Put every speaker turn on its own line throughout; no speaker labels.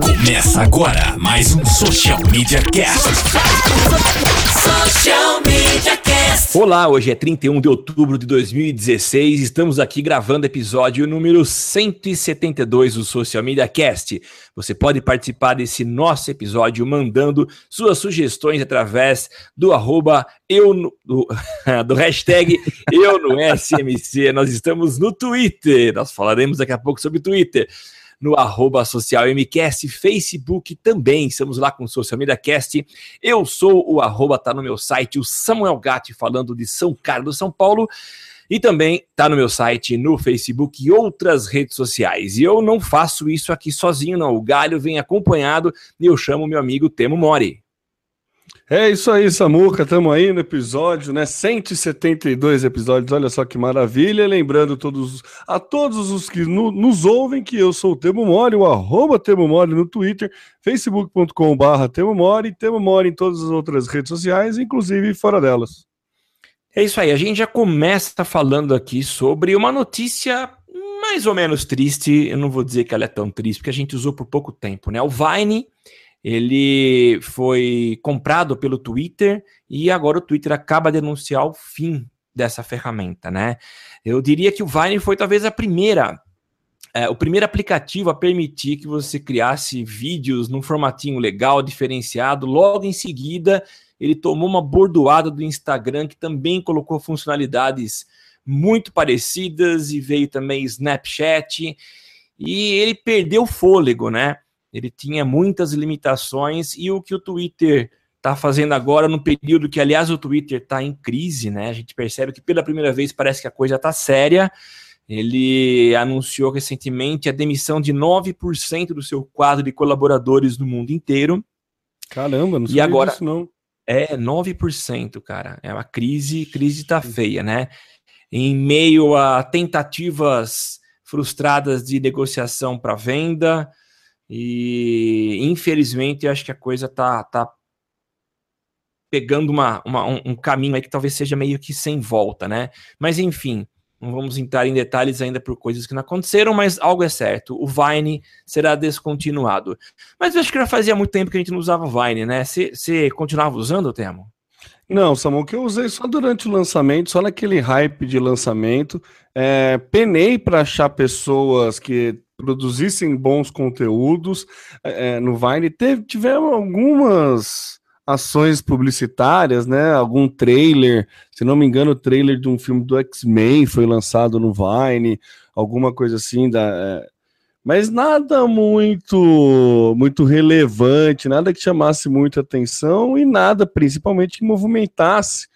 Começa agora mais um Social Media Cast. Social Media Cast. Olá, hoje é 31 de outubro de 2016. Estamos aqui gravando episódio número 172 do Social Media Cast. Você pode participar desse nosso episódio mandando suas sugestões através do arroba eu no, do, do hashtag eu no SMC. Nós estamos no Twitter. Nós falaremos daqui a pouco sobre Twitter no arroba social MCast, Facebook também, estamos lá com o Social Media Cast. Eu sou o arroba, tá no meu site, o Samuel Gatti, falando de São Carlos, São Paulo. E também tá no meu site, no Facebook e outras redes sociais. E eu não faço isso aqui sozinho, não. O Galho vem acompanhado e eu chamo meu amigo Temo Mori.
É isso aí, Samuca. Estamos aí no episódio, né? 172 episódios. Olha só que maravilha. Lembrando todos, a todos os que no, nos ouvem que eu sou o Temo Mori, o arroba Temo Mori no Twitter, facebook.com.br Temo Mori, Temo Mori em todas as outras redes sociais, inclusive fora delas.
É isso aí. A gente já começa falando aqui sobre uma notícia mais ou menos triste. Eu não vou dizer que ela é tão triste, porque a gente usou por pouco tempo, né? O Vine ele foi comprado pelo Twitter e agora o Twitter acaba de anunciar o fim dessa ferramenta, né? Eu diria que o Vine foi talvez a primeira, é, o primeiro aplicativo a permitir que você criasse vídeos num formatinho legal, diferenciado. Logo em seguida, ele tomou uma bordoada do Instagram que também colocou funcionalidades muito parecidas e veio também Snapchat e ele perdeu o fôlego, né? Ele tinha muitas limitações e o que o Twitter está fazendo agora, no período que, aliás, o Twitter está em crise, né? A gente percebe que pela primeira vez parece que a coisa está séria. Ele anunciou recentemente a demissão de 9% do seu quadro de colaboradores no mundo inteiro.
Caramba, não
sei e agora, disso, não. É, 9%, cara. É uma crise, crise tá feia, né? Em meio a tentativas frustradas de negociação para venda, e infelizmente acho que a coisa tá, tá pegando uma, uma um, um, caminho aí que talvez seja meio que sem volta, né? Mas enfim, não vamos entrar em detalhes ainda por coisas que não aconteceram, mas algo é certo: o Vine será descontinuado. Mas eu acho que já fazia muito tempo que a gente não usava Vine, né? Você continuava usando, Temo?
Não, Samuel, que eu usei só durante o lançamento, só naquele hype de lançamento. É, penei para achar pessoas que produzissem bons conteúdos é, no Vine. Teve, tiveram algumas ações publicitárias, né? Algum trailer, se não me engano, o trailer de um filme do X-Men foi lançado no Vine, alguma coisa assim da. É, mas nada muito muito relevante, nada que chamasse muita atenção e nada principalmente que movimentasse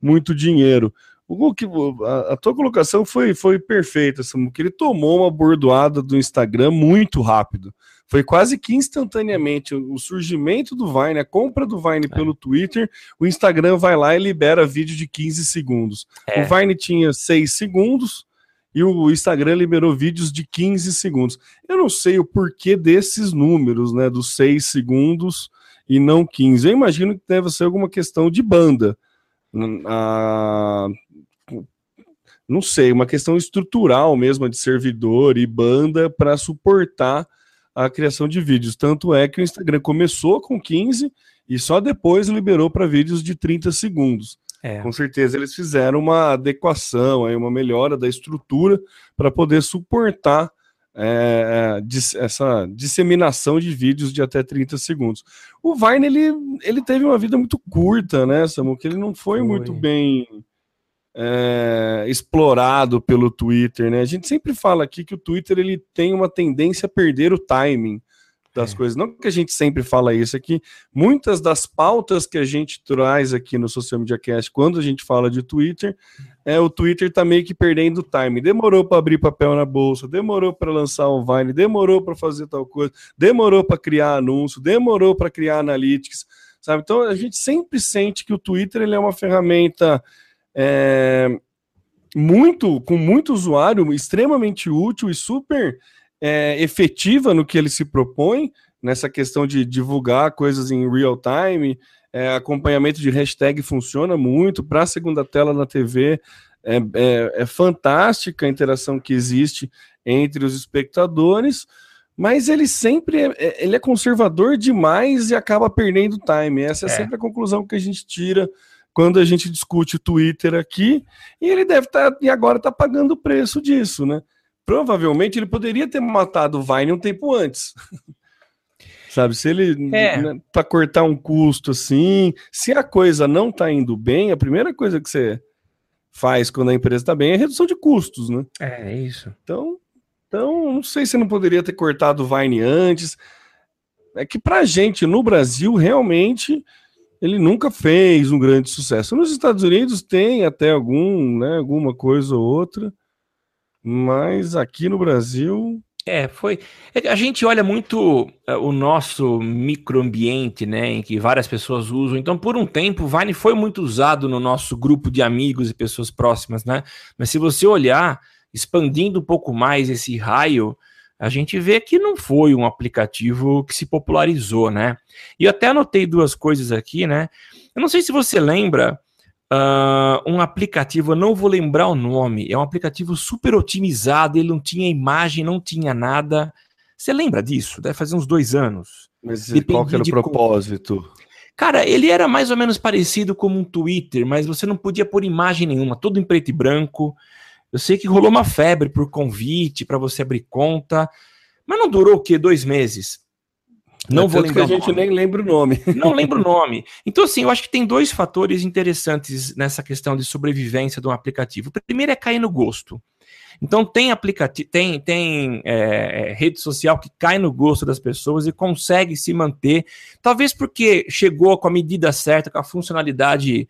muito dinheiro. O que a, a, tua colocação foi, foi perfeita, Samu, que ele tomou uma bordoada do Instagram muito rápido. Foi quase que instantaneamente o surgimento do Vine, a compra do Vine é. pelo Twitter, o Instagram vai lá e libera vídeo de 15 segundos. É. O Vine tinha 6 segundos e o Instagram liberou vídeos de 15 segundos. Eu não sei o porquê desses números, né, dos 6 segundos e não 15. Eu imagino que deve ser alguma questão de banda. Não sei, uma questão estrutural mesmo de servidor e banda para suportar a criação de vídeos. Tanto é que o Instagram começou com 15 e só depois liberou para vídeos de 30 segundos. É. Com certeza eles fizeram uma adequação, aí, uma melhora da estrutura para poder suportar é, é essa disseminação de vídeos de até 30 segundos. O Vine ele, ele teve uma vida muito curta, né, Samu? Que ele não foi, foi. muito bem é, explorado pelo Twitter, né? A gente sempre fala aqui que o Twitter ele tem uma tendência a perder o timing das é. coisas. Não que a gente sempre fala isso aqui, muitas das pautas que a gente traz aqui no Social Media Cast, quando a gente fala de Twitter, é o Twitter tá meio que perdendo o time. Demorou para abrir papel na bolsa, demorou para lançar um Vine, demorou para fazer tal coisa, demorou para criar anúncio, demorou para criar analytics, sabe? Então a gente sempre sente que o Twitter ele é uma ferramenta é, muito com muito usuário, extremamente útil e super é, efetiva no que ele se propõe, nessa questão de divulgar coisas em real time, é, acompanhamento de hashtag funciona muito, para a segunda tela na TV é, é, é, fantástica a interação que existe entre os espectadores, mas ele sempre é, é, ele é conservador demais e acaba perdendo time. Essa é, é, sempre a conclusão que a gente tira quando a gente discute o Twitter aqui, e ele deve estar, tá, e agora está pagando o preço disso, né? Provavelmente ele poderia ter matado o Vine um tempo antes. Sabe, se ele é. né, para cortar um custo assim, se a coisa não está indo bem, a primeira coisa que você faz quando a empresa está bem é redução de custos, né?
É, é isso.
Então, então, não sei se não poderia ter cortado o Vine antes. É que pra gente no Brasil, realmente, ele nunca fez um grande sucesso. Nos Estados Unidos tem até algum, né, alguma coisa ou outra, mas aqui no Brasil
é, foi. É a gente olha muito uh, o nosso microambiente, né, em que várias pessoas usam. Então, por um tempo, o Vine foi muito usado no nosso grupo de amigos e pessoas próximas, né? Mas se você olhar, expandindo um pouco mais esse raio, a gente vê que não foi um aplicativo que se popularizou, né? E eu até anotei duas coisas aqui, né? Eu não sei se você lembra Uh, um aplicativo, eu não vou lembrar o nome, é um aplicativo super otimizado, ele não tinha imagem, não tinha nada. Você lembra disso? Deve fazer uns dois anos.
Mas Dependia qual que era o propósito?
Cara, ele era mais ou menos parecido com um Twitter, mas você não podia pôr imagem nenhuma, tudo em preto e branco. Eu sei que rolou uma febre por convite para você abrir conta, mas não durou o quê? Dois meses.
Não é vou lembrar. Que a gente nem lembra o nome.
Não lembro o nome. Então, assim, eu acho que tem dois fatores interessantes nessa questão de sobrevivência de um aplicativo. O primeiro é cair no gosto. Então tem aplicativo, tem, tem é, é, rede social que cai no gosto das pessoas e consegue se manter, talvez porque chegou com a medida certa, com a funcionalidade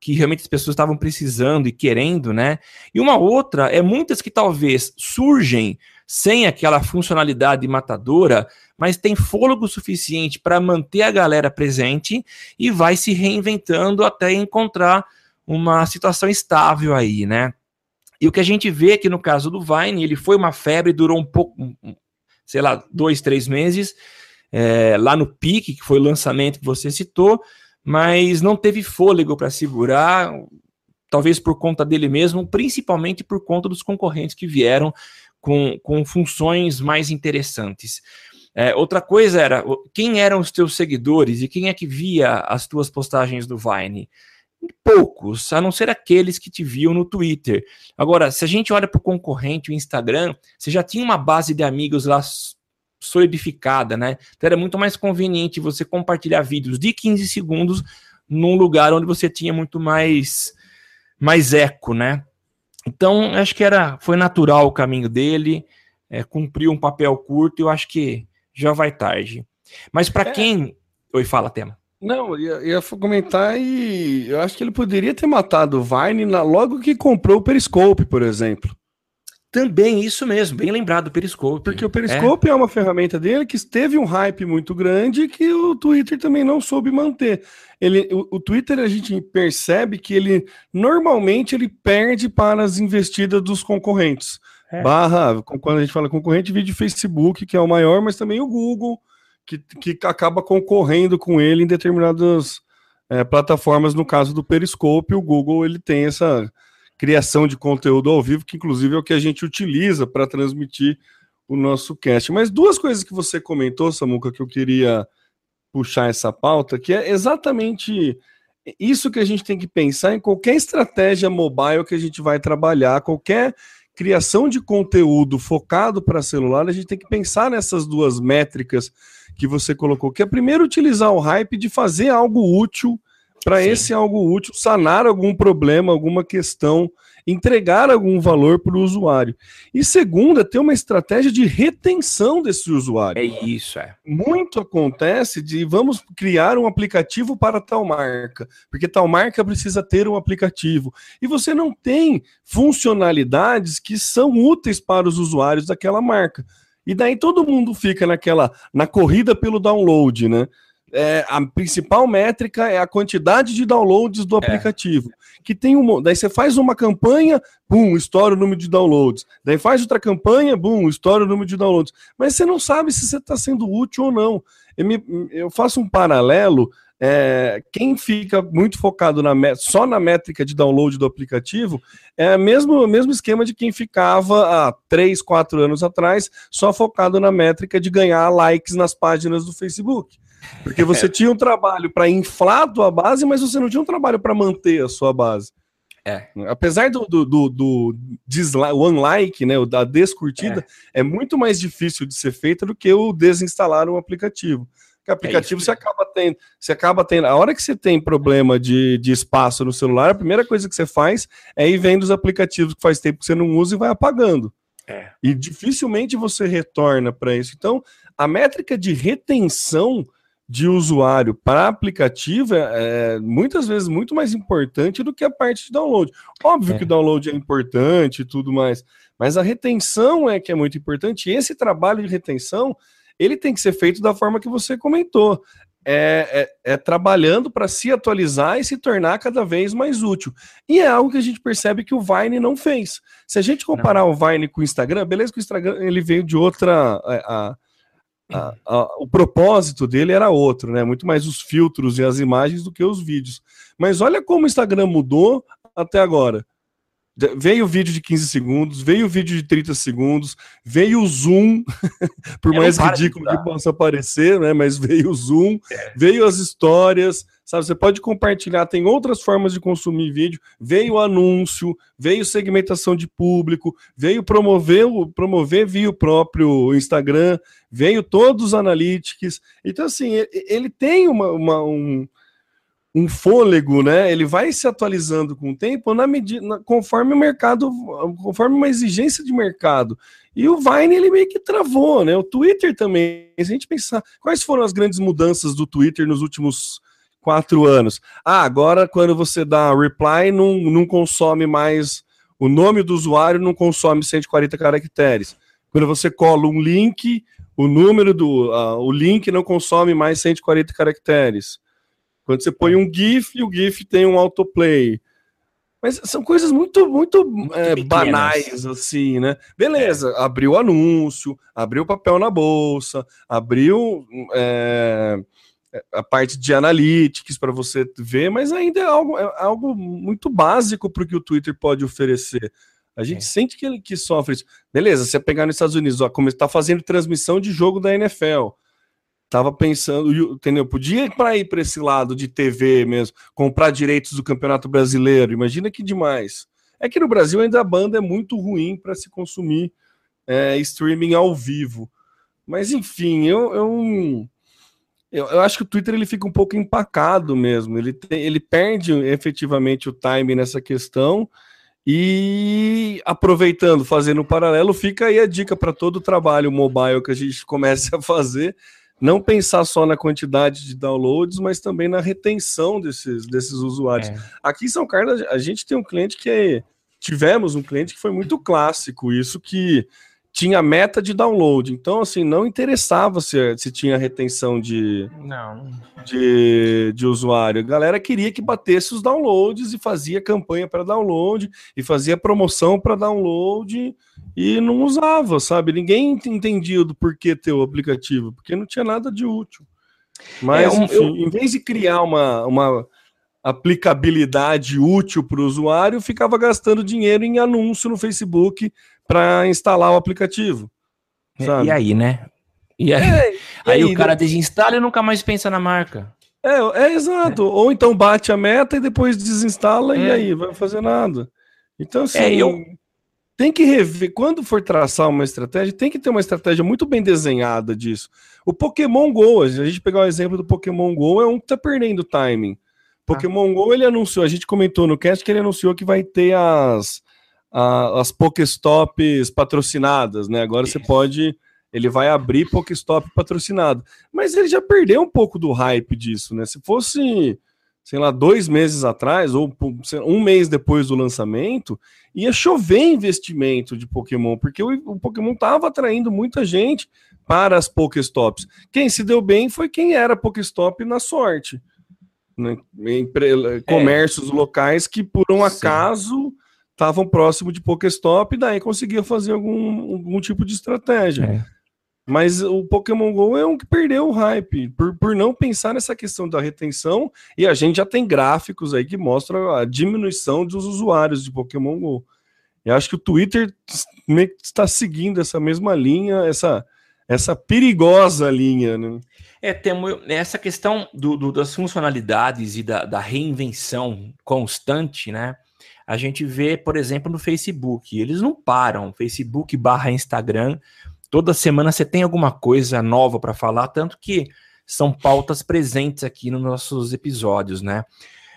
que realmente as pessoas estavam precisando e querendo, né? E uma outra é muitas que talvez surgem sem aquela funcionalidade matadora, mas tem fôlego suficiente para manter a galera presente e vai se reinventando até encontrar uma situação estável aí, né? E o que a gente vê aqui no caso do Vine, ele foi uma febre, durou um pouco, sei lá, dois, três meses, é, lá no pique, que foi o lançamento que você citou, mas não teve fôlego para segurar, talvez por conta dele mesmo, principalmente por conta dos concorrentes que vieram com, com funções mais interessantes. É, outra coisa era quem eram os teus seguidores e quem é que via as tuas postagens do Vine? Poucos, a não ser aqueles que te viam no Twitter. Agora, se a gente olha para o concorrente, o Instagram, você já tinha uma base de amigos lá solidificada, né? Então era muito mais conveniente você compartilhar vídeos de 15 segundos num lugar onde você tinha muito mais mais eco, né? Então, acho que era foi natural o caminho dele, é, cumpriu um papel curto, e eu acho que já vai tarde. Mas para é. quem. Oi, fala, tema.
Não, ia, ia comentar e eu acho que ele poderia ter matado o Vine na, logo que comprou o Periscope, por exemplo.
Também, isso mesmo, bem lembrado, o Periscope.
Porque o Periscope é. é. uma ferramenta dele que teve um hype muito grande que o Twitter também não soube manter. Ele, o, o Twitter, a gente percebe que ele, normalmente, ele perde para as investidas dos concorrentes. É. Barra, quando a gente fala concorrente, vídeo Facebook, que é o maior, mas também o Google, que, que acaba concorrendo com ele em determinadas é, plataformas. No caso do Periscope, o Google ele tem essa criação de conteúdo ao vivo, que inclusive é o que a gente utiliza para transmitir o nosso cast. Mas duas coisas que você comentou, Samuca, que eu queria puxar essa pauta, que é exatamente isso que a gente tem que pensar em qualquer estratégia mobile que a gente vai trabalhar, qualquer criação de conteúdo focado para celular, a gente tem que pensar nessas duas métricas que você colocou, que é primeiro utilizar o hype de fazer algo útil para esse algo útil sanar algum problema, alguma questão, entregar algum valor para o usuário. E segundo, é ter uma estratégia de retenção desse usuário.
É isso, é.
Muito acontece de vamos criar um aplicativo para tal marca, porque tal marca precisa ter um aplicativo. E você não tem funcionalidades que são úteis para os usuários daquela marca. E daí todo mundo fica naquela na corrida pelo download, né? É, a principal métrica é a quantidade de downloads do é. aplicativo. Que tem um, daí você faz uma campanha, bum, estoura o número de downloads. Daí faz outra campanha, bum, estoura o número de downloads. Mas você não sabe se você está sendo útil ou não. Eu, me, eu, faço um paralelo é, quem fica muito focado na só na métrica de download do aplicativo é o mesmo, mesmo esquema de quem ficava há 3, 4 anos atrás só focado na métrica de ganhar likes nas páginas do Facebook. Porque você é. tinha um trabalho para inflar a tua base, mas você não tinha um trabalho para manter a sua base. É. Apesar do, do, do, do dislike, one like, né, da descurtida, é. é muito mais difícil de ser feita do que o desinstalar um aplicativo. Que aplicativo é você acaba tendo, você acaba tendo. A hora que você tem problema de, de espaço no celular, a primeira coisa que você faz é ir vendo os aplicativos que faz tempo que você não usa e vai apagando. É. E dificilmente você retorna para isso. Então, a métrica de retenção de usuário para aplicativo é, é, muitas vezes muito mais importante do que a parte de download. Óbvio é. que o download é importante e tudo mais, mas a retenção é que é muito importante. E esse trabalho de retenção ele tem que ser feito da forma que você comentou. É, é, é trabalhando para se atualizar e se tornar cada vez mais útil. E é algo que a gente percebe que o Vine não fez. Se a gente comparar não. o Vine com o Instagram, beleza que o Instagram ele veio de outra. É, a, a, a, o propósito dele era outro, né? Muito mais os filtros e as imagens do que os vídeos. Mas olha como o Instagram mudou até agora. Veio o vídeo de 15 segundos, veio o vídeo de 30 segundos, veio o zoom, por mais ridículo que possa parecer, né? Mas veio o zoom, é. veio as histórias, sabe? Você pode compartilhar, tem outras formas de consumir vídeo, veio o anúncio, veio segmentação de público, veio promover, promover via o próprio Instagram, veio todos os analytics. Então, assim, ele tem uma, uma um um fôlego, né? Ele vai se atualizando com o tempo na medida, conforme o mercado, conforme uma exigência de mercado. E o Vine ele meio que travou, né? O Twitter também. Se a gente pensar, quais foram as grandes mudanças do Twitter nos últimos quatro anos? Ah, agora quando você dá reply, não, não consome mais o nome do usuário, não consome 140 caracteres. Quando você cola um link, o número do uh, o link não consome mais 140 caracteres. Quando você põe um GIF, o GIF tem um autoplay. Mas são coisas muito, muito, muito é, banais, assim, né? Beleza, é. abriu anúncio, abriu papel na bolsa, abriu é, a parte de analytics para você ver, mas ainda é algo, é algo muito básico para o que o Twitter pode oferecer. A gente é. sente que ele que sofre isso. Beleza, você pegar nos Estados Unidos, ó, como está fazendo transmissão de jogo da NFL. Tava pensando, entendeu? Podia para ir para esse lado de TV mesmo, comprar direitos do Campeonato Brasileiro. Imagina que demais. É que no Brasil ainda a banda é muito ruim para se consumir é, streaming ao vivo. Mas enfim, eu, eu, eu, eu, acho que o Twitter ele fica um pouco empacado mesmo. Ele, tem, ele perde efetivamente o time nessa questão. E aproveitando, fazendo um paralelo, fica aí a dica para todo o trabalho mobile que a gente comece a fazer não pensar só na quantidade de downloads, mas também na retenção desses, desses usuários. É. Aqui em São Carlos, a gente tem um cliente que é, tivemos um cliente que foi muito clássico, isso que tinha meta de download. Então, assim, não interessava se, se tinha retenção de, não. de, de usuário. A galera queria que batesse os downloads e fazia campanha para download e fazia promoção para download e não usava, sabe? Ninguém entendia do porquê ter o aplicativo, porque não tinha nada de útil. Mas, é, um, enfim, eu... em vez de criar uma, uma aplicabilidade útil para o usuário, ficava gastando dinheiro em anúncio no Facebook para instalar o aplicativo.
É, sabe? E aí, né? E aí, é, e aí, aí, o cara né? desinstala e nunca mais pensa na marca.
É, é exato. É. Ou então bate a meta e depois desinstala e é. aí vai fazer nada. Então, assim, eu... tem que rever. Quando for traçar uma estratégia, tem que ter uma estratégia muito bem desenhada disso. O Pokémon Go, a gente pegar o exemplo do Pokémon Go, é um que tá perdendo timing. Pokémon ah. Go, ele anunciou, a gente comentou no cast que ele anunciou que vai ter as a, as Pokéstops patrocinadas, né? Agora você pode. Ele vai abrir Pokéstop patrocinado. Mas ele já perdeu um pouco do hype disso, né? Se fosse, sei lá, dois meses atrás, ou um mês depois do lançamento, ia chover investimento de Pokémon, porque o, o Pokémon estava atraindo muita gente para as Pokéstops. Quem se deu bem foi quem era Pokéstop na sorte. Né? É. Comércios é. locais que, por um acaso, estavam próximo de Pokéstop e daí conseguia fazer algum, algum tipo de estratégia. É. Mas o Pokémon GO é um que perdeu o hype, por, por não pensar nessa questão da retenção, e a gente já tem gráficos aí que mostram a diminuição dos usuários de Pokémon GO. Eu acho que o Twitter está seguindo essa mesma linha, essa, essa perigosa linha, né?
É, temos essa questão do, do, das funcionalidades e da, da, reinvenção constante, né? A gente vê, por exemplo, no Facebook, eles não param. Facebook barra Instagram Toda semana você tem alguma coisa nova para falar, tanto que são pautas presentes aqui nos nossos episódios, né?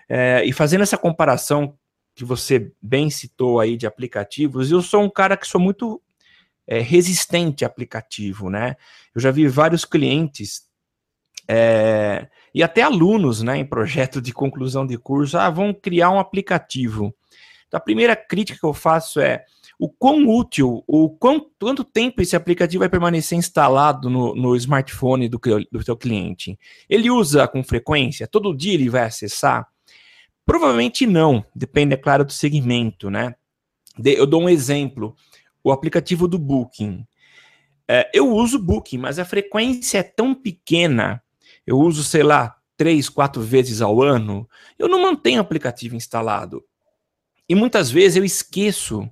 É, e fazendo essa comparação que você bem citou aí de aplicativos, eu sou um cara que sou muito é, resistente a aplicativo, né? Eu já vi vários clientes é, e até alunos, né, em projeto de conclusão de curso, ah, vão criar um aplicativo. Então, a primeira crítica que eu faço é o quão útil, o quão, quanto tempo esse aplicativo vai permanecer instalado no, no smartphone do, do seu cliente. Ele usa com frequência? Todo dia ele vai acessar? Provavelmente não, depende, é claro, do segmento, né? De, eu dou um exemplo, o aplicativo do Booking. É, eu uso Booking, mas a frequência é tão pequena, eu uso, sei lá, três, quatro vezes ao ano, eu não mantenho o aplicativo instalado. E muitas vezes eu esqueço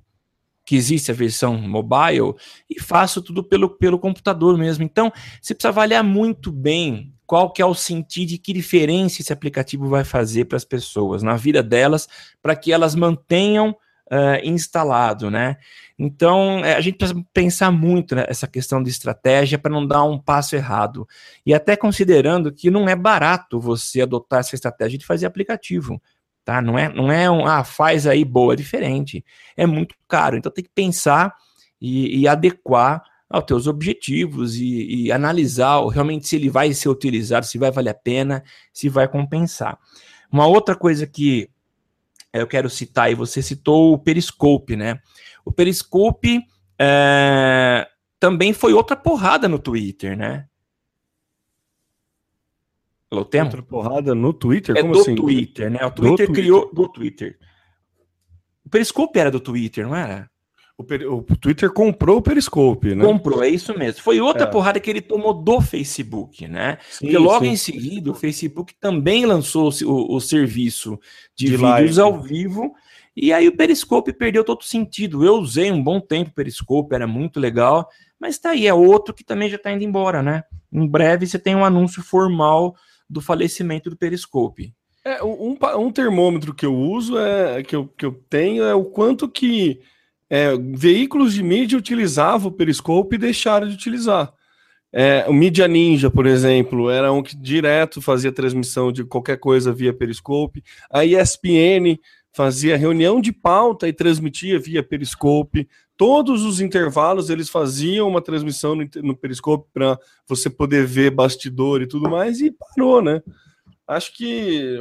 que existe a versão mobile e faço tudo pelo, pelo computador mesmo. Então, você precisa avaliar muito bem qual que é o sentido e que diferença esse aplicativo vai fazer para as pessoas, na vida delas, para que elas mantenham uh, instalado, né? Então, é, a gente precisa pensar muito nessa questão de estratégia para não dar um passo errado. E até considerando que não é barato você adotar essa estratégia de fazer aplicativo tá? Não é, não é um, ah, faz aí boa, é diferente. É muito caro, então tem que pensar e, e adequar aos teus objetivos e, e, analisar realmente se ele vai ser utilizado, se vai valer a pena, se vai compensar. Uma outra coisa que eu quero citar, e você citou o Periscope, né? O Periscope é, também foi outra porrada no Twitter, né?
Alô, tem outra porrada no Twitter?
É Como do assim? Twitter, né? O Twitter do criou Twitter. do Twitter. O Periscope era do Twitter, não era?
O, o, Twitter comprou o Periscope, né?
Comprou, é isso mesmo. Foi outra é. porrada que ele tomou do Facebook, né? Sim, Porque logo sim. em seguida o Facebook também lançou o, o serviço de, de vídeos live. ao vivo. E aí o Periscope perdeu todo sentido. Eu usei um bom tempo o Periscope, era muito legal. Mas tá aí, é outro que também já tá indo embora, né? Em breve você tem um anúncio formal do falecimento do Periscope.
É, um, um termômetro que eu uso, é, que, eu, que eu tenho, é o quanto que é, veículos de mídia utilizavam o Periscope e deixaram de utilizar. É, o Media Ninja, por exemplo, era um que direto fazia transmissão de qualquer coisa via Periscope. A ESPN fazia reunião de pauta e transmitia via Periscope. Todos os intervalos eles faziam uma transmissão no, no Periscope para você poder ver bastidor e tudo mais, e parou, né? Acho que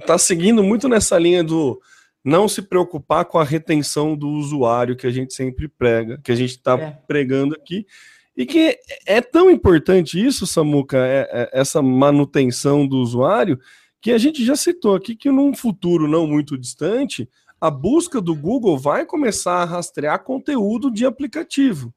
está seguindo muito nessa linha do não se preocupar com a retenção do usuário que a gente sempre prega, que a gente está é. pregando aqui. E que é tão importante isso, Samuca, é, é, essa manutenção do usuário, que a gente já citou aqui que num futuro não muito distante, a busca do Google vai começar a rastrear conteúdo de aplicativo.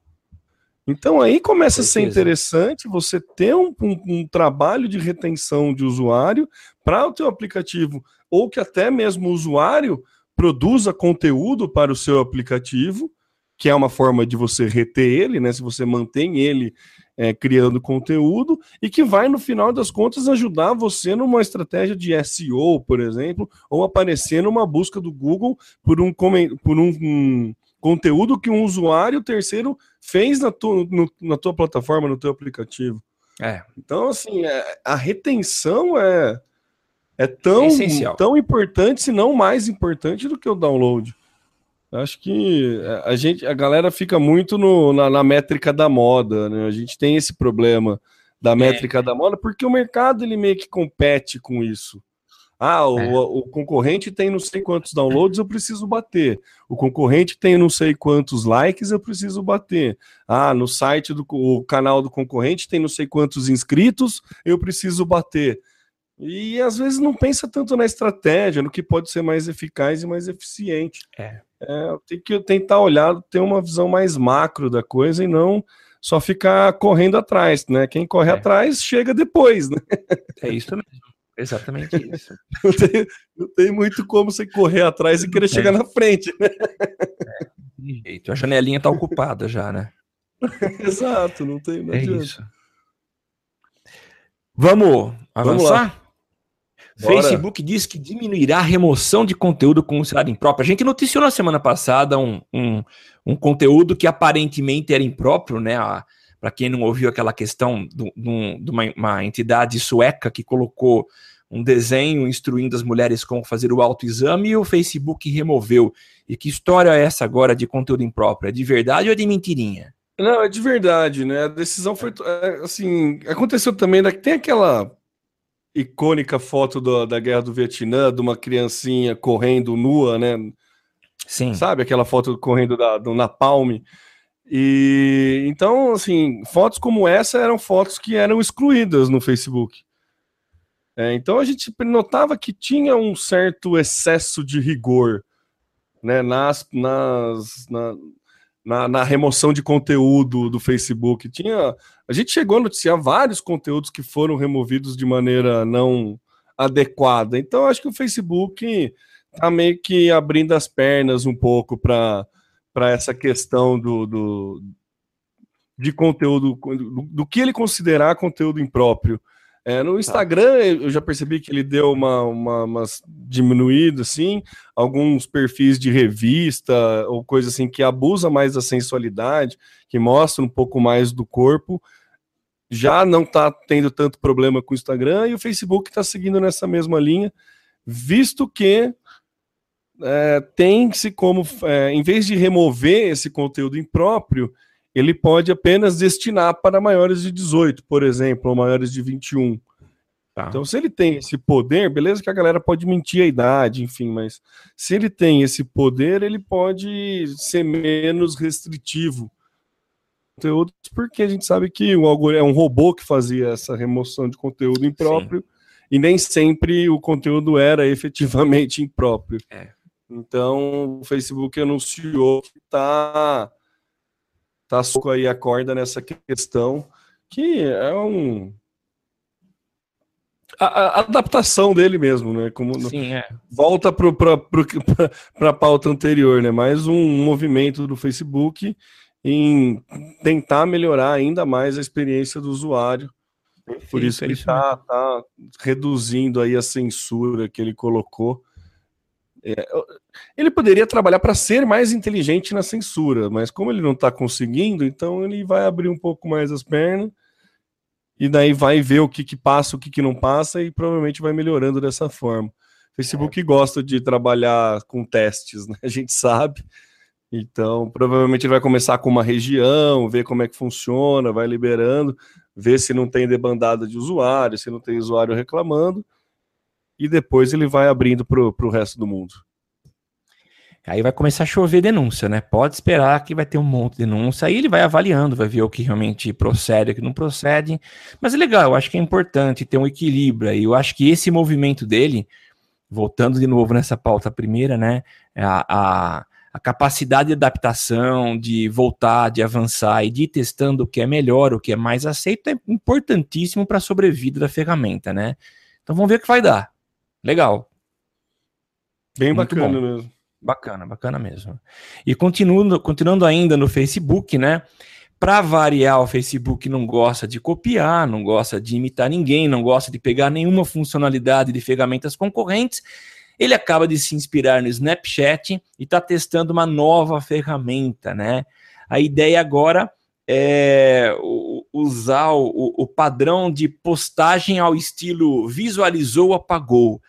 Então aí começa a ser interessante você ter um, um, um trabalho de retenção de usuário para o teu aplicativo, ou que até mesmo o usuário produza conteúdo para o seu aplicativo, que é uma forma de você reter ele, né? Se você mantém ele é, criando conteúdo e que vai, no final das contas, ajudar você numa estratégia de SEO, por exemplo, ou aparecer numa busca do Google por um, por um, um conteúdo que um usuário terceiro fez na tua, no, na tua plataforma, no teu aplicativo. É. Então, assim, é, a retenção é, é tão, é tão importante, se não mais importante do que o download. Acho que a gente, a galera fica muito no, na, na, métrica da moda, né? A gente tem esse problema da é. métrica é. da moda porque o mercado ele meio que compete com isso. Ah, o, é. o, concorrente tem não sei quantos downloads, eu preciso bater. O concorrente tem não sei quantos likes, eu preciso bater. Ah, no site do o canal do concorrente tem não sei quantos inscritos, eu preciso bater. E às vezes não pensa tanto na estratégia, no que pode ser mais eficaz e mais eficiente. É. é tem que tentar olhar, ter uma visão mais macro da coisa e não só ficar correndo atrás, né? Quem corre é. atrás chega depois, né?
É isso mesmo. Exatamente isso.
não, tem, não, tem, muito como você correr atrás e querer é. chegar na frente, né?
É, jeito. A janelinha tá ocupada já, né?
Exato, não tem.
Não é isso. Vamos avançar? Vamos Facebook diz que diminuirá a remoção de conteúdo considerado impróprio. A gente noticiou na semana passada um, um, um conteúdo que aparentemente era impróprio, né? Para quem não ouviu aquela questão de, uma, uma, entidade sueca que colocou um desenho instruindo as mulheres como fazer o autoexame e o Facebook removeu. E que história é essa agora de conteúdo impróprio? É de verdade ou é de mentirinha?
Não, é de verdade, né? A decisão foi. É, assim, aconteceu também, né, tem aquela icônica foto do, da guerra do Vietnã, de uma criancinha correndo nua, né?
Sim.
Sabe aquela foto correndo da, do Napalm? E então, assim, fotos como essa eram fotos que eram excluídas no Facebook. É, então a gente notava que tinha um certo excesso de rigor né, nas, nas, na, na, na, remoção de conteúdo do Facebook. Tinha, a gente chegou a noticiar vários conteúdos que foram removidos de maneira não adequada. Então, acho que o Facebook está meio que abrindo as pernas um pouco para essa questão do, do, de conteúdo, do, do que ele considerar conteúdo impróprio. É, no tá. Instagram, eu já percebi que ele deu uma, uma, uma diminuída, assim, alguns perfis de revista ou coisa assim que abusa mais da sensualidade, que mostra um pouco mais do corpo, já não está tendo tanto problema com o Instagram e o Facebook está seguindo nessa mesma linha, visto que é, tem-se como, é, em vez de remover esse conteúdo impróprio, ele pode apenas destinar para maiores de 18, por exemplo, ou maiores de 21. Tá. Então, se ele tem esse poder, beleza que a galera pode mentir a idade, enfim, mas se ele tem esse poder, ele pode ser menos restritivo. Conteúdos, porque a gente sabe que o algoritmo é um robô que fazia essa remoção de conteúdo impróprio Sim. e nem sempre o conteúdo era efetivamente impróprio. É. Então, o Facebook anunciou que está tá soco aí a corda nessa questão, que é um a, a adaptação dele mesmo, né? Como
Sim, é.
volta para a pauta anterior, né? Mais um movimento do Facebook em tentar melhorar ainda mais a experiência do usuário. Por isso é ele está tá reduzindo aí a censura que ele colocou. É, ele poderia trabalhar para ser mais inteligente na censura, mas como ele não está conseguindo, então ele vai abrir um pouco mais as pernas e daí vai ver o que, que passa, o que, que não passa e provavelmente vai melhorando dessa forma. Facebook é. gosta de trabalhar com testes, né? A gente sabe. Então, provavelmente ele vai começar com uma região, ver como é que funciona, vai liberando, ver se não tem debandada de usuário, se não tem usuário reclamando e depois ele vai abrindo para o resto do mundo.
Aí vai começar a chover denúncia, né? Pode esperar que vai ter um monte de denúncia. Aí ele vai avaliando, vai ver o que realmente procede, o que não procede. Mas é legal, eu acho que é importante ter um equilíbrio aí. Eu acho que esse movimento dele, voltando de novo nessa pauta primeira, né? A, a, a capacidade de adaptação, de voltar, de avançar e de ir testando o que é melhor, o que é mais aceito, é importantíssimo para a sobrevida da ferramenta, né? Então vamos ver o que vai dar. Legal.
Bem Muito bacana bom. mesmo.
Bacana, bacana mesmo. E continuando, continuando ainda no Facebook, né? Para variar, o Facebook não gosta de copiar, não gosta de imitar ninguém, não gosta de pegar nenhuma funcionalidade de ferramentas concorrentes. Ele acaba de se inspirar no Snapchat e está testando uma nova ferramenta, né? A ideia agora é usar o, o padrão de postagem ao estilo visualizou, apagou.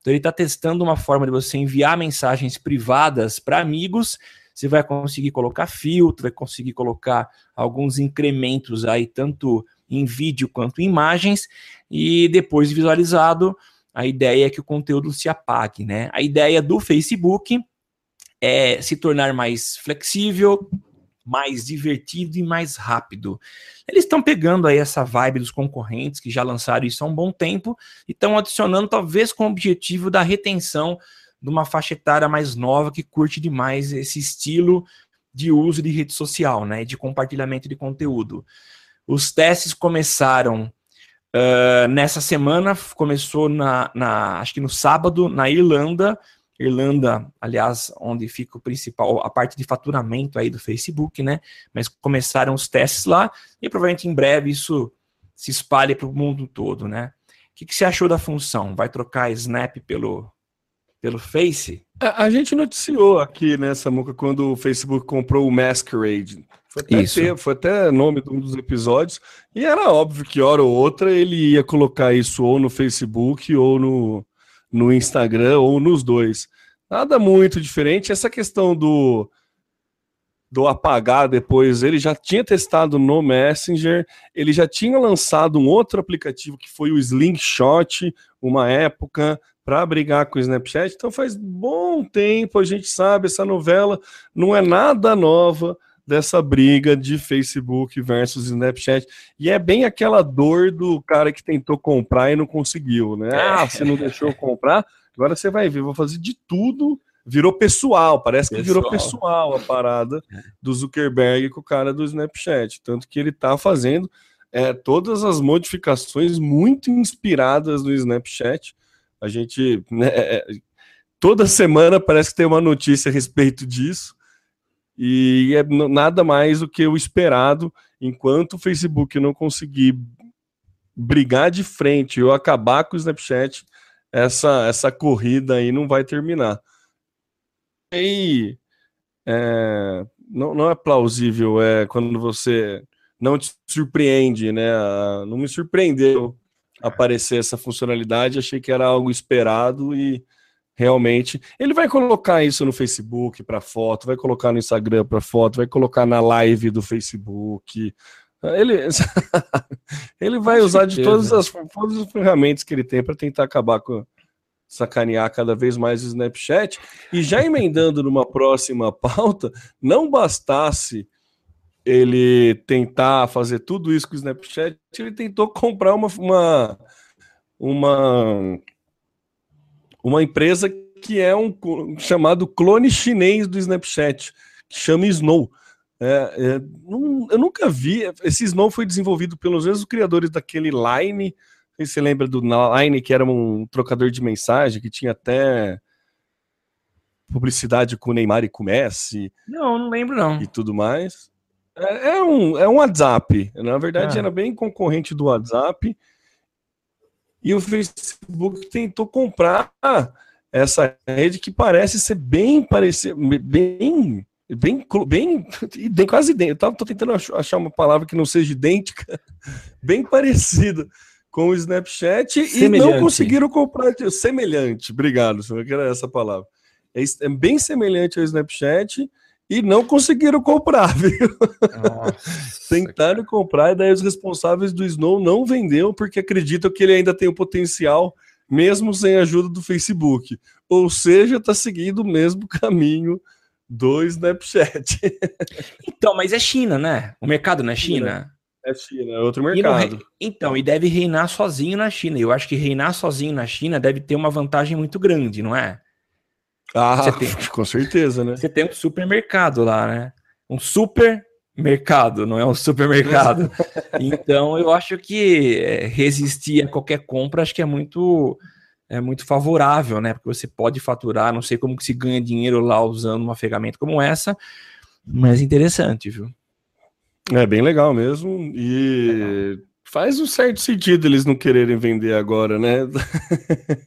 Então ele está testando uma forma de você enviar mensagens privadas para amigos. Você vai conseguir colocar filtro, vai conseguir colocar alguns incrementos aí, tanto em vídeo quanto em imagens, e depois visualizado, a ideia é que o conteúdo se apague, né? A ideia do Facebook é se tornar mais flexível, mais divertido e mais rápido. Eles estão pegando aí essa vibe dos concorrentes que já lançaram isso há um bom tempo e estão adicionando, talvez com o objetivo da retenção de uma faixa etária mais nova que curte demais esse estilo de uso de rede social, né, de compartilhamento de conteúdo. Os testes começaram uh, nessa semana, começou na, na, acho que no sábado, na Irlanda, Irlanda, aliás, onde fica o principal, a parte de faturamento aí do Facebook, né? Mas começaram os testes lá e provavelmente em breve isso se espalhe para o mundo todo, né? O que, que você achou da função? Vai trocar Snap pelo, pelo Face?
A, a gente noticiou aqui, né, Samuca, quando o Facebook comprou o Masquerade. Foi até, isso. foi até nome de um dos episódios. E era óbvio que hora ou outra ele ia colocar isso ou no Facebook ou no, no Instagram ou nos dois. Nada muito diferente. Essa questão do do apagar depois, ele já tinha testado no Messenger, ele já tinha lançado um outro aplicativo que foi o Slingshot, uma época, para brigar com o Snapchat. Então faz bom tempo, a gente sabe, essa novela não é nada nova dessa briga de Facebook versus Snapchat. E é bem aquela dor do cara que tentou comprar e não conseguiu, né? Ah, você não deixou comprar, agora você vai ver, vou fazer de tudo virou pessoal, parece que pessoal. virou pessoal a parada é. do Zuckerberg com o cara do Snapchat. Tanto que ele está fazendo é, todas as modificações muito inspiradas no Snapchat. A gente. Né, é, é toda semana parece que tem uma notícia a respeito disso. E é nada mais do que o esperado, enquanto o Facebook não conseguir brigar de frente ou acabar com o Snapchat, essa, essa corrida aí não vai terminar aí é, não, não é plausível é quando você não te surpreende, né? Não me surpreendeu aparecer essa funcionalidade, achei que era algo esperado e realmente ele vai colocar isso no Facebook para foto, vai colocar no Instagram para foto, vai colocar na live do Facebook. Ele, ele vai usar de todas as, todas as ferramentas que ele tem para tentar acabar com, sacanear cada vez mais o Snapchat. E já emendando numa próxima pauta, não bastasse ele tentar fazer tudo isso com o Snapchat, ele tentou comprar uma, uma, uma, uma empresa que é um chamado clone chinês do Snapchat, que chama Snow. É, é, não, eu nunca vi. Esse Snow foi desenvolvido pelos mesmos criadores daquele Line, sei se você lembra do Line, que era um trocador de mensagem, que tinha até publicidade com o Neymar e com o Messi.
Não, não lembro não.
E tudo mais. É, é um, é um WhatsApp. Na verdade, ah. era bem concorrente do WhatsApp. E o Facebook tentou comprar essa rede que parece ser bem parecida, bem bem, bem, bem quase idêntica. Eu tô tentando achar uma palavra que não seja idêntica, bem parecida com o Snapchat semelhante. e não conseguiram comprar semelhante. Obrigado, eu quero essa palavra. É, é, bem semelhante ao Snapchat e não conseguiram comprar, viu? Nossa, Tentaram cara. comprar e daí os responsáveis do Snow não vendeu porque acreditam que ele ainda tem o potencial mesmo sem a ajuda do Facebook. Ou seja, está seguindo o mesmo caminho do Snapchat.
então, mas é China, né? O mercado não é China? China.
É China, é outro mercado.
E então, e deve reinar sozinho na China. Eu acho que reinar sozinho na China deve ter uma vantagem muito grande, não é?
Ah, tem, com certeza, né?
Você tem um supermercado lá, né? Um supermercado, não é um supermercado. então, eu acho que é, resistir a qualquer compra, acho que é muito é muito favorável, né? Porque você pode faturar, não sei como que se ganha dinheiro lá usando uma ferramenta como essa, mas interessante, viu?
É bem legal mesmo. E legal. Faz um certo sentido eles não quererem vender agora, né?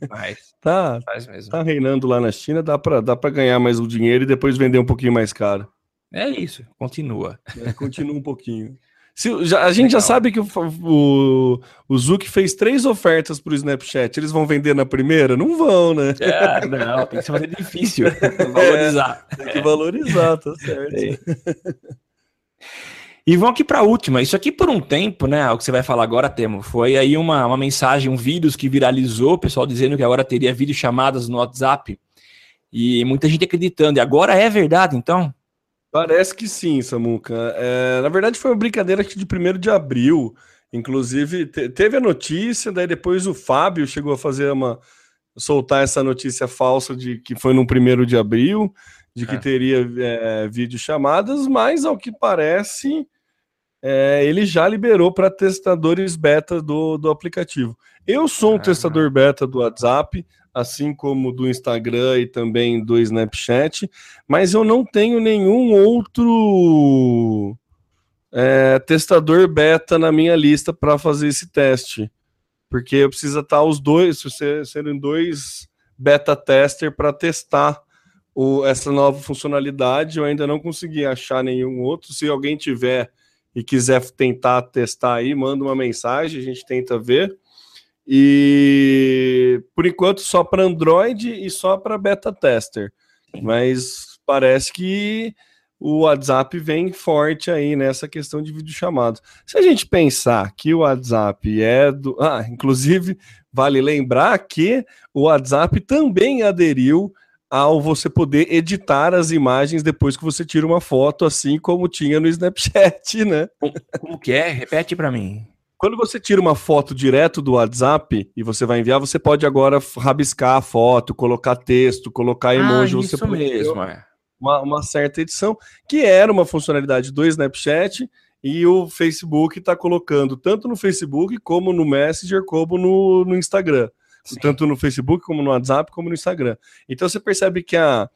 Faz.
tá, faz mesmo. Tá reinando lá na China, dá para dá pra ganhar mais o dinheiro e depois vender um pouquinho mais caro.
É isso, continua.
É, continua um pouquinho. Se, já, a gente Legal. já sabe que o, o, o Zuck fez três ofertas para o Snapchat. Eles vão vender na primeira? Não vão, né?
É, não, tem que mais difícil. valorizar.
É, tem que valorizar, tá certo. É.
E vamos aqui para a última. Isso aqui por um tempo, né? O que você vai falar agora, Temo, foi aí uma, uma mensagem, um vídeo que viralizou, o pessoal dizendo que agora teria vídeo chamadas no WhatsApp. E muita gente acreditando. E agora é verdade, então?
Parece que sim, Samuca. É, na verdade, foi uma brincadeira de 1 de abril. Inclusive, te, teve a notícia, daí depois o Fábio chegou a fazer uma. soltar essa notícia falsa de que foi no 1 de abril. de que é. teria é, videochamadas, mas ao que parece, é, ele já liberou para testadores beta do, do aplicativo. Eu sou um testador beta do WhatsApp, assim como do Instagram e também do Snapchat, mas eu não tenho nenhum outro é, testador beta na minha lista para fazer esse teste, porque precisa estar os dois, serem dois beta tester para testar o, essa nova funcionalidade. Eu ainda não consegui achar nenhum outro. Se alguém tiver e quiser tentar testar aí, manda uma mensagem, a gente tenta ver. E por enquanto só para Android e só para beta tester. Mas parece que o WhatsApp vem forte aí nessa questão de videochamado. Se a gente pensar que o WhatsApp é do. Ah, inclusive, vale lembrar que o WhatsApp também aderiu ao você poder editar as imagens depois que você tira uma foto, assim como tinha no Snapchat, né?
Como que é? Repete para mim.
Quando você tira uma foto direto do WhatsApp e você vai enviar, você pode agora rabiscar a foto, colocar texto, colocar ah, emoji. Ah,
isso
você
mesmo, é.
Uma, uma, certa edição, que era uma funcionalidade do Snapchat e o Facebook está colocando tanto no Facebook como no Messenger, como no, no Instagram. Sim. tanto no Facebook como no WhatsApp como no Instagram. Então você percebe que a,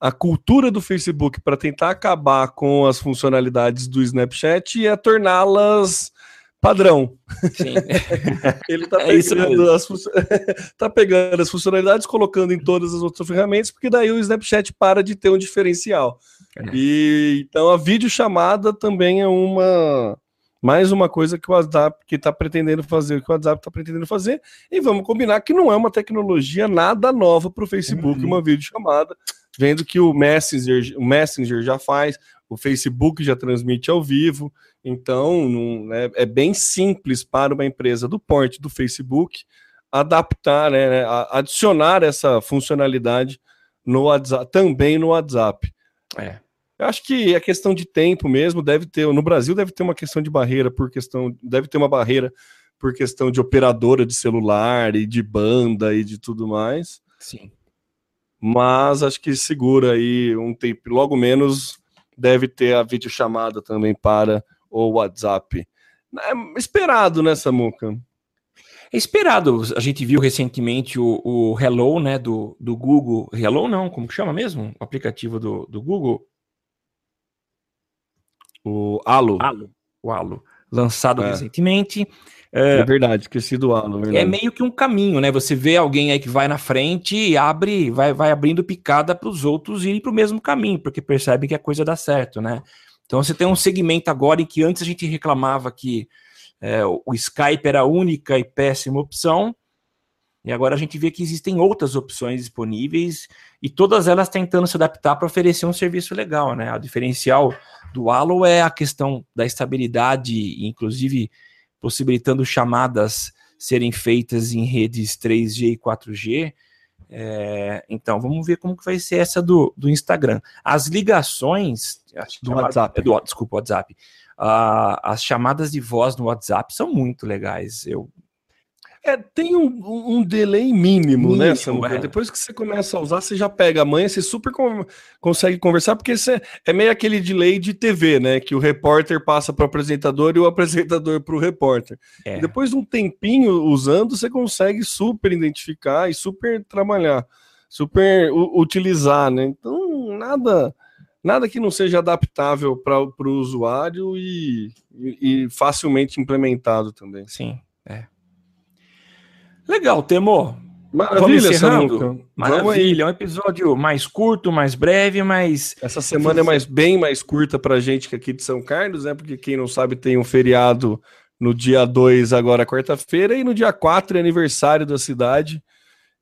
a cultura do Facebook para tentar acabar com as funcionalidades do Snapchat é torná-las padrão. Sim. Ele está é pegando, as tá pegando as funcionalidades, colocando em todas as outras ferramentas, porque daí o Snapchat para de ter um diferencial. É. E então a videochamada também é uma mais uma coisa que o WhatsApp que está pretendendo fazer, que o WhatsApp está pretendendo fazer, e vamos combinar que não é uma tecnologia nada nova para o Facebook, uhum. uma videochamada, vendo que o Messenger, o Messenger já faz, o Facebook já transmite ao vivo, então não, é, é, bem simples para uma empresa do porte do Facebook adaptar, né, né adicionar essa funcionalidade no WhatsApp, também no WhatsApp. É. Eu acho que é questão de tempo mesmo, deve ter, no Brasil deve ter uma questão de barreira por questão, deve ter uma barreira por questão de operadora de celular e de banda e de tudo mais.
Sim.
Mas acho que segura aí um tempo, logo menos deve ter a videochamada também para o WhatsApp. É esperado, né, Samuca?
É esperado. A gente viu recentemente o, o Hello, né, do, do Google. Hello não, como que chama mesmo? O aplicativo do, do Google.
O Halo.
Halo. O Halo. Lançado é. recentemente.
É, é, verdade, esqueci do Halo.
É verdade. É meio que um caminho, né? Você vê alguém aí que vai na frente e abre, vai, vai abrindo picada para os outros irem para o mesmo caminho, porque percebe que a coisa dá certo, né? Então você tem um segmento agora em que antes a gente reclamava que é, o Skype era a única e péssima opção, e agora a gente vê que existem outras opções disponíveis e todas elas tentando se adaptar para oferecer um serviço legal, né? O diferencial do Halo é a questão da estabilidade, inclusive possibilitando chamadas serem feitas em redes 3G e 4G. É, então, vamos ver como que vai ser essa do, do Instagram. As ligações
do WhatsApp,
do, desculpa, WhatsApp. Uh, as chamadas de voz no WhatsApp são muito legais. Eu
é, tem um, um delay mínimo, né, mínimo né, Samuel? É. Depois que você começa a usar, você já pega a manha, você super com, consegue conversar, porque você, é meio aquele delay de TV, né? Que o repórter passa para o apresentador e o apresentador para o repórter. É. depois de um tempinho usando, você consegue super identificar e super trabalhar, super utilizar, né? Então, nada nada que não seja adaptável para o usuário e, e, e facilmente implementado também.
Sim, é. Legal, Temor.
Maravilha, Samuca.
Maravilha, um episódio mais curto, mais breve, mas.
Essa semana é mais bem mais curta para a gente que aqui de São Carlos, né? Porque quem não sabe tem um feriado no dia 2, agora quarta-feira, e no dia 4 é aniversário da cidade.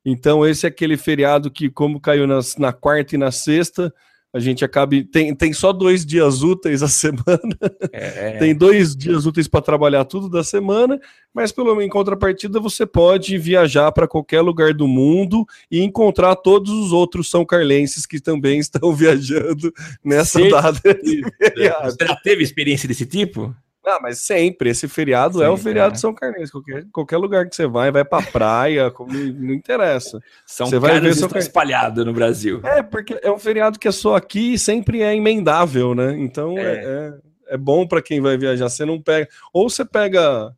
Então, esse é aquele feriado que, como caiu nas, na quarta e na sexta, a gente acaba. Tem, tem só dois dias úteis a semana. É. tem dois dias úteis para trabalhar tudo da semana, mas pelo em contrapartida você pode viajar para qualquer lugar do mundo e encontrar todos os outros são carlenses que também estão viajando nessa Sim. data.
Você já teve experiência desse tipo?
Ah, mas sempre. Esse feriado é o feriado é. de São Carneiro. Qualquer, qualquer lugar que você vai, vai pra praia, como, não interessa.
São você vai ver São Carneiro espalhado no Brasil.
É, porque é um feriado que é só aqui e sempre é emendável, né? Então é, é, é, é bom para quem vai viajar. Você não pega. Ou você pega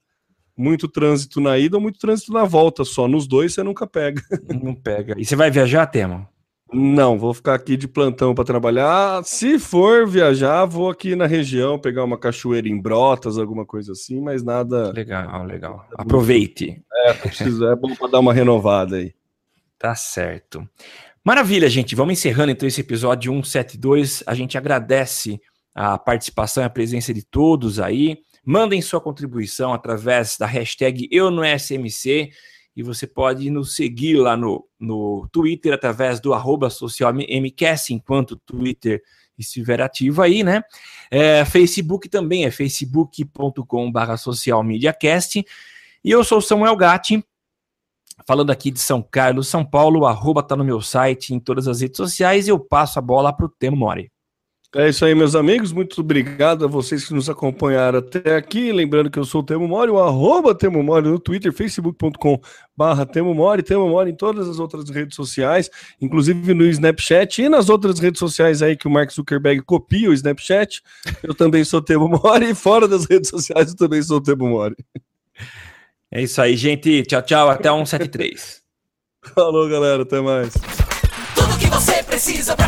muito trânsito na ida ou muito trânsito na volta só. Nos dois você nunca pega.
Não pega. E você vai viajar, Temo?
Não, vou ficar aqui de plantão para trabalhar. Se for viajar, vou aqui na região pegar uma cachoeira em Brotas, alguma coisa assim, mas nada.
Legal, legal. Aproveite.
É, preciso, é bom para dar uma renovada aí.
Tá certo. Maravilha, gente. Vamos encerrando então esse episódio 172. A gente agradece a participação e a presença de todos aí. Mandem sua contribuição através da hashtag Eu no SMC e você pode nos seguir lá no, no Twitter através do arroba socialmcast, enquanto o Twitter estiver ativo aí, né? É, Facebook também é facebook.com.br socialmediacast. E eu sou Samuel Gatti, falando aqui de São Carlos, São Paulo, arroba tá no meu site, em todas as redes sociais, e eu passo a bola para o Temo Mori.
É isso aí, meus amigos. Muito obrigado a vocês que nos acompanharam até aqui. Lembrando que eu sou o Temo Mori, o arroba Temo Mori no Twitter, facebook.com barra Temo Mori, Temo Mori em todas as outras redes sociais, inclusive no Snapchat e nas outras redes sociais aí que o Mark Zuckerberg copia o Snapchat. Eu também sou Temo Mori e fora das redes sociais eu também sou Temo Mori.
É isso aí, gente. Tchau, tchau. Até 173.
Falou, galera. Até mais. Tudo que você precisa para